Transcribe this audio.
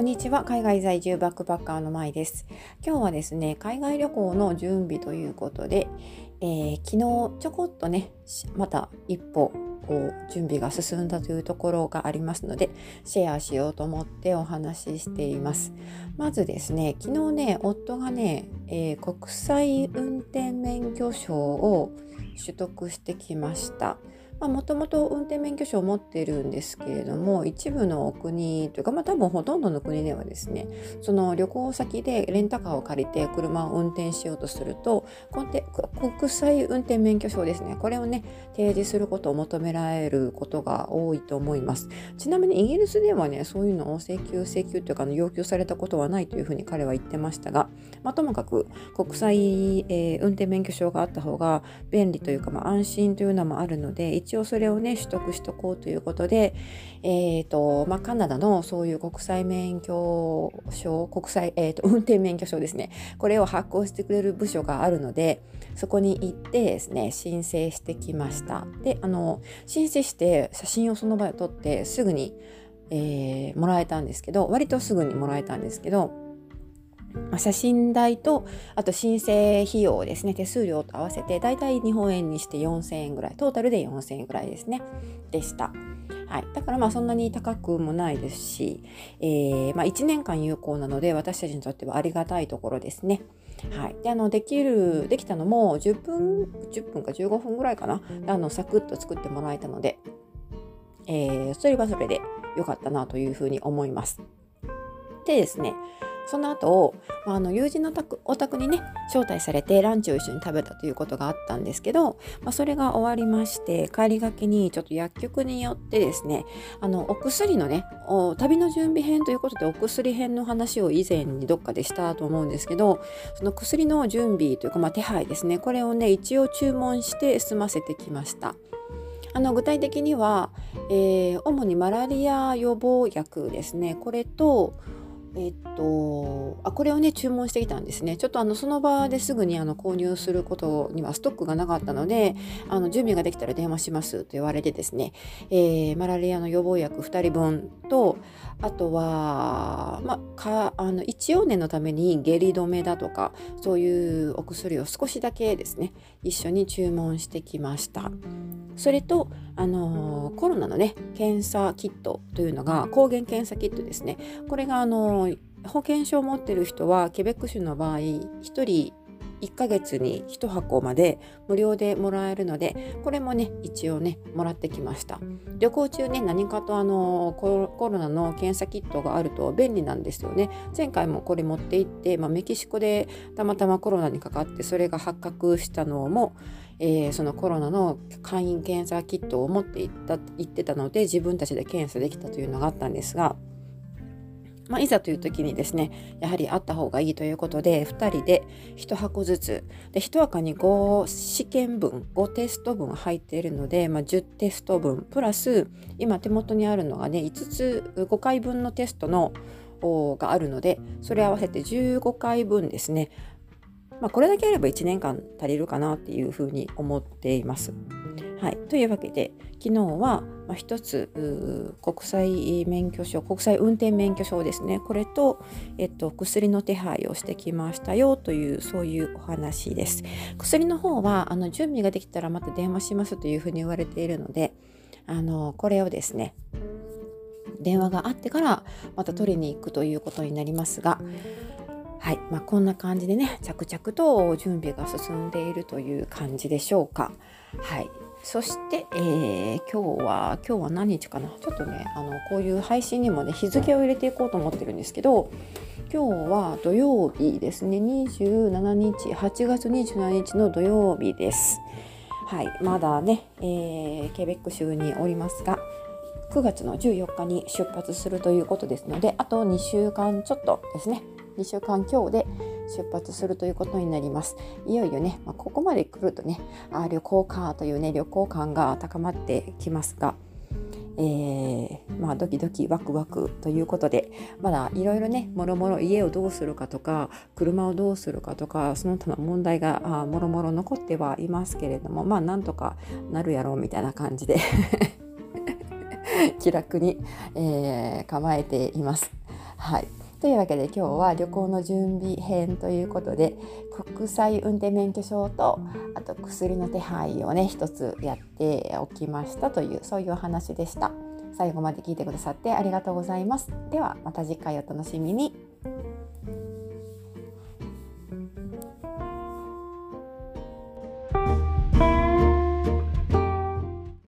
こんにちは。海外在住バックパッカーのまいです。今日はですね海外旅行の準備ということで、えー、昨日ちょこっとねまた一歩こう準備が進んだというところがありますのでシェアしようと思ってお話ししています。まずですね昨日ね夫がね、えー、国際運転免許証を取得してきました。もともと運転免許証を持ってるんですけれども一部の国というか、まあ、多分ほとんどの国ではですねその旅行先でレンタカーを借りて車を運転しようとすると国際運転免許証ですねこれをね提示することを求められることが多いと思います。ちなみにイギリスではねそういうのを請求請求というか要求されたことはないというふうに彼は言ってましたが、まあ、ともかく国際、えー、運転免許証があった方が便利というか、まあ、安心というのもあるので一応それをね取得しとこうということで、えーとまあ、カナダのそういう国際免許証国際、えーと、運転免許証ですね。これを発行してくれる部署があるのでそこに行ってですね申請してきました。であの申請して写真をその場で撮ってすぐに、えー、もらえたんですけど割とすぐにもらえたんですけど写真代とあと申請費用ですね手数料と合わせてだいたい日本円にして4000円ぐらいトータルで4000円ぐらいですねでした。はい、だからまあそんなに高くもないですし、えー、まあ、1年間有効なので私たちにとってはありがたいところですね。はい、であのできるできたのも10分10分か15分ぐらいかなあのサクッと作ってもらえたので、えー、それはそれで良かったなというふうに思います。でですねその後、まあ、あの友人のお宅にね招待されてランチを一緒に食べたということがあったんですけど、まあ、それが終わりまして帰りがけにちょっと薬局によってですねあのお薬のね旅の準備編ということでお薬編の話を以前にどっかでしたと思うんですけどその薬の準備というか、まあ、手配ですねこれをね一応注文して済ませてきました。あの具体的には、えー、主にマラリア予防薬ですねこれとえっと、あこれをね注文してきたんですね。ちょっとあのその場ですぐにあの購入することにはストックがなかったのであの準備ができたら電話しますと言われてですね、えー、マラリアの予防薬2人分とあとは、ま、かあの一応念のために下痢止めだとかそういうお薬を少しだけですね一緒に注文してきました。それと、あのコロナのね検査キットというのが抗原検査キットですね。これがあの保険証を持ってる人はケベック州の場合1人1ヶ月に1箱まで無料でもらえるのでこれもね一応ねもらってきました。旅行中ね何かとあのコロナの検査キットがあると便利なんですよね。前回もこれ持って行って、まあ、メキシコでたまたまコロナにかかってそれが発覚したのもえー、そのコロナの簡易検査キットを持っていった行ってたので自分たちで検査できたというのがあったんですがまあ、いざという時にですねやはりあった方がいいということで2人で1箱ずつで1箱に5試験分5テスト分入っているので、まあ、10テスト分プラス今手元にあるのがね5つ5回分のテストのがあるのでそれ合わせて15回分ですねまあ、これだけあれば1年間足りるかなっていうふうに思っています。はい、というわけで昨日は、まあ、一つ国際免許証国際運転免許証ですね。これと、えっと、薬の手配をしてきましたよというそういうお話です。薬の方はあの準備ができたらまた電話しますというふうに言われているのであのこれをですね電話があってからまた取りに行くということになりますがはい、まあ、こんな感じでね着々と準備が進んでいるという感じでしょうか。はい、そして、えー、今日は今日は何日かな？ちょっとねあのこういう配信にもね日付を入れていこうと思ってるんですけど今日は土曜日ですね。27日8月27日の土曜日です。はい、まだね、えー、ケベック州におりますが9月の14日に出発するということですのであと2週間ちょっとですね。2週間強で出発するということになりますいよいよね、まあ、ここまで来るとねあ旅行かというね旅行感が高まってきますがえー、まあ、ドキドキワクワクということでまだいろいろねもろもろ家をどうするかとか車をどうするかとかその他の問題がもろもろ残ってはいますけれどもまあなんとかなるやろうみたいな感じで 気楽に、えー、構えています。はいというわけで今日は旅行の準備編ということで国際運転免許証とあと薬の手配をね一つやっておきましたというそういうお話でした。最後まで聞いてくださってありがとうございます。ではまた次回お楽しみに。